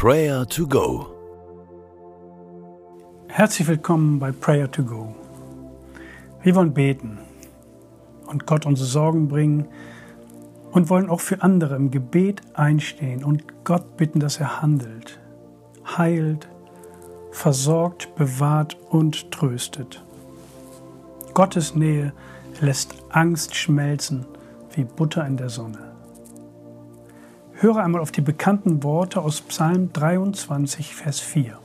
Prayer to Go. Herzlich willkommen bei Prayer to Go. Wir wollen beten und Gott unsere Sorgen bringen und wollen auch für andere im Gebet einstehen und Gott bitten, dass er handelt, heilt, versorgt, bewahrt und tröstet. Gottes Nähe lässt Angst schmelzen wie Butter in der Sonne. Höre einmal auf die bekannten Worte aus Psalm 23, Vers 4.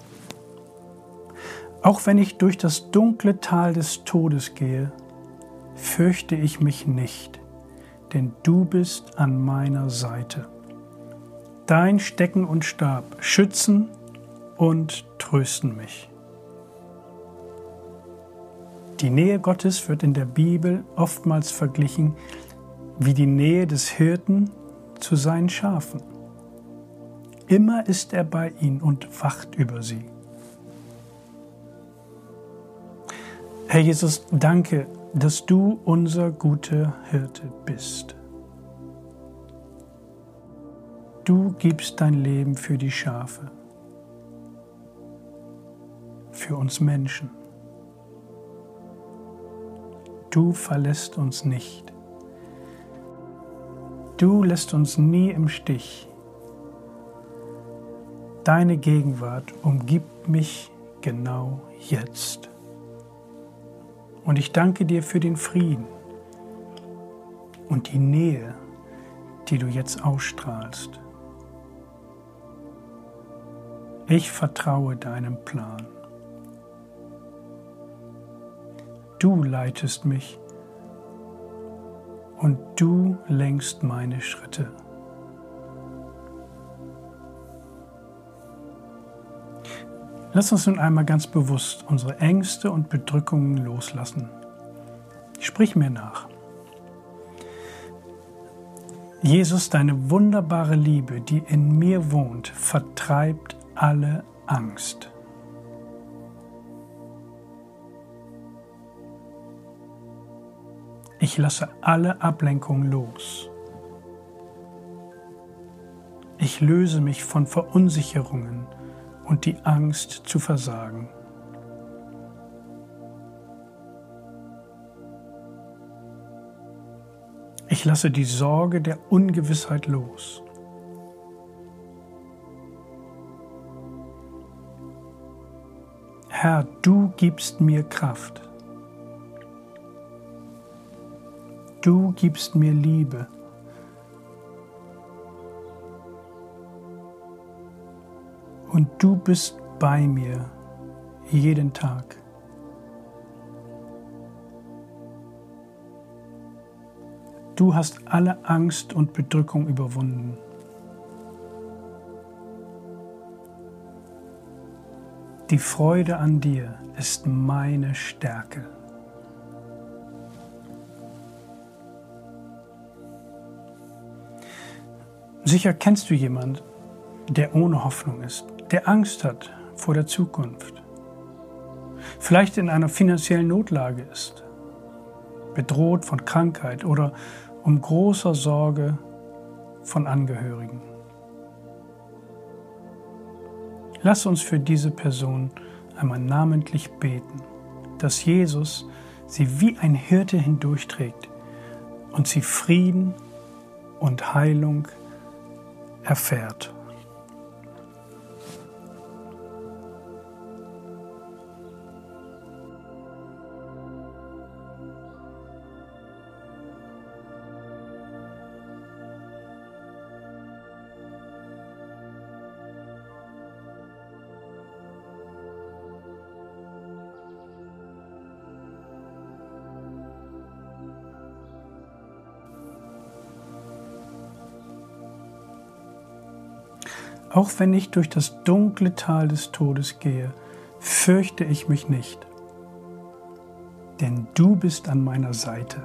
Auch wenn ich durch das dunkle Tal des Todes gehe, fürchte ich mich nicht, denn du bist an meiner Seite. Dein Stecken und Stab schützen und trösten mich. Die Nähe Gottes wird in der Bibel oftmals verglichen wie die Nähe des Hirten zu seinen Schafen. Immer ist er bei ihnen und wacht über sie. Herr Jesus, danke, dass du unser guter Hirte bist. Du gibst dein Leben für die Schafe, für uns Menschen. Du verlässt uns nicht. Du lässt uns nie im Stich. Deine Gegenwart umgibt mich genau jetzt. Und ich danke dir für den Frieden und die Nähe, die du jetzt ausstrahlst. Ich vertraue deinem Plan. Du leitest mich und du lenkst meine Schritte. Lass uns nun einmal ganz bewusst unsere Ängste und Bedrückungen loslassen. Sprich mir nach. Jesus, deine wunderbare Liebe, die in mir wohnt, vertreibt alle Angst. Ich lasse alle Ablenkung los. Ich löse mich von Verunsicherungen und die Angst zu versagen. Ich lasse die Sorge der Ungewissheit los. Herr, du gibst mir Kraft. Du gibst mir Liebe. und du bist bei mir jeden Tag. Du hast alle Angst und Bedrückung überwunden. Die Freude an dir ist meine Stärke. Sicher kennst du jemanden, der ohne Hoffnung ist der Angst hat vor der Zukunft, vielleicht in einer finanziellen Notlage ist, bedroht von Krankheit oder um großer Sorge von Angehörigen. Lass uns für diese Person einmal namentlich beten, dass Jesus sie wie ein Hirte hindurchträgt und sie Frieden und Heilung erfährt. Auch wenn ich durch das dunkle Tal des Todes gehe, fürchte ich mich nicht, denn du bist an meiner Seite.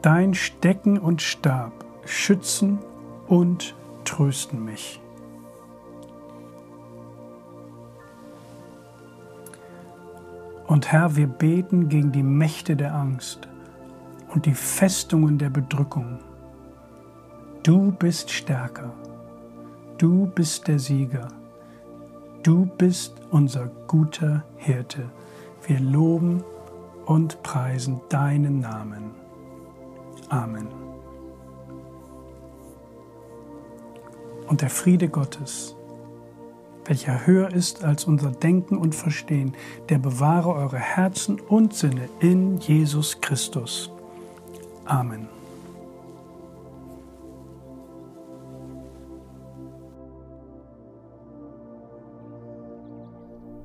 Dein Stecken und Stab schützen und trösten mich. Und Herr, wir beten gegen die Mächte der Angst und die Festungen der Bedrückung. Du bist stärker. Du bist der Sieger. Du bist unser guter Hirte. Wir loben und preisen deinen Namen. Amen. Und der Friede Gottes, welcher höher ist als unser Denken und Verstehen, der bewahre eure Herzen und Sinne in Jesus Christus. Amen.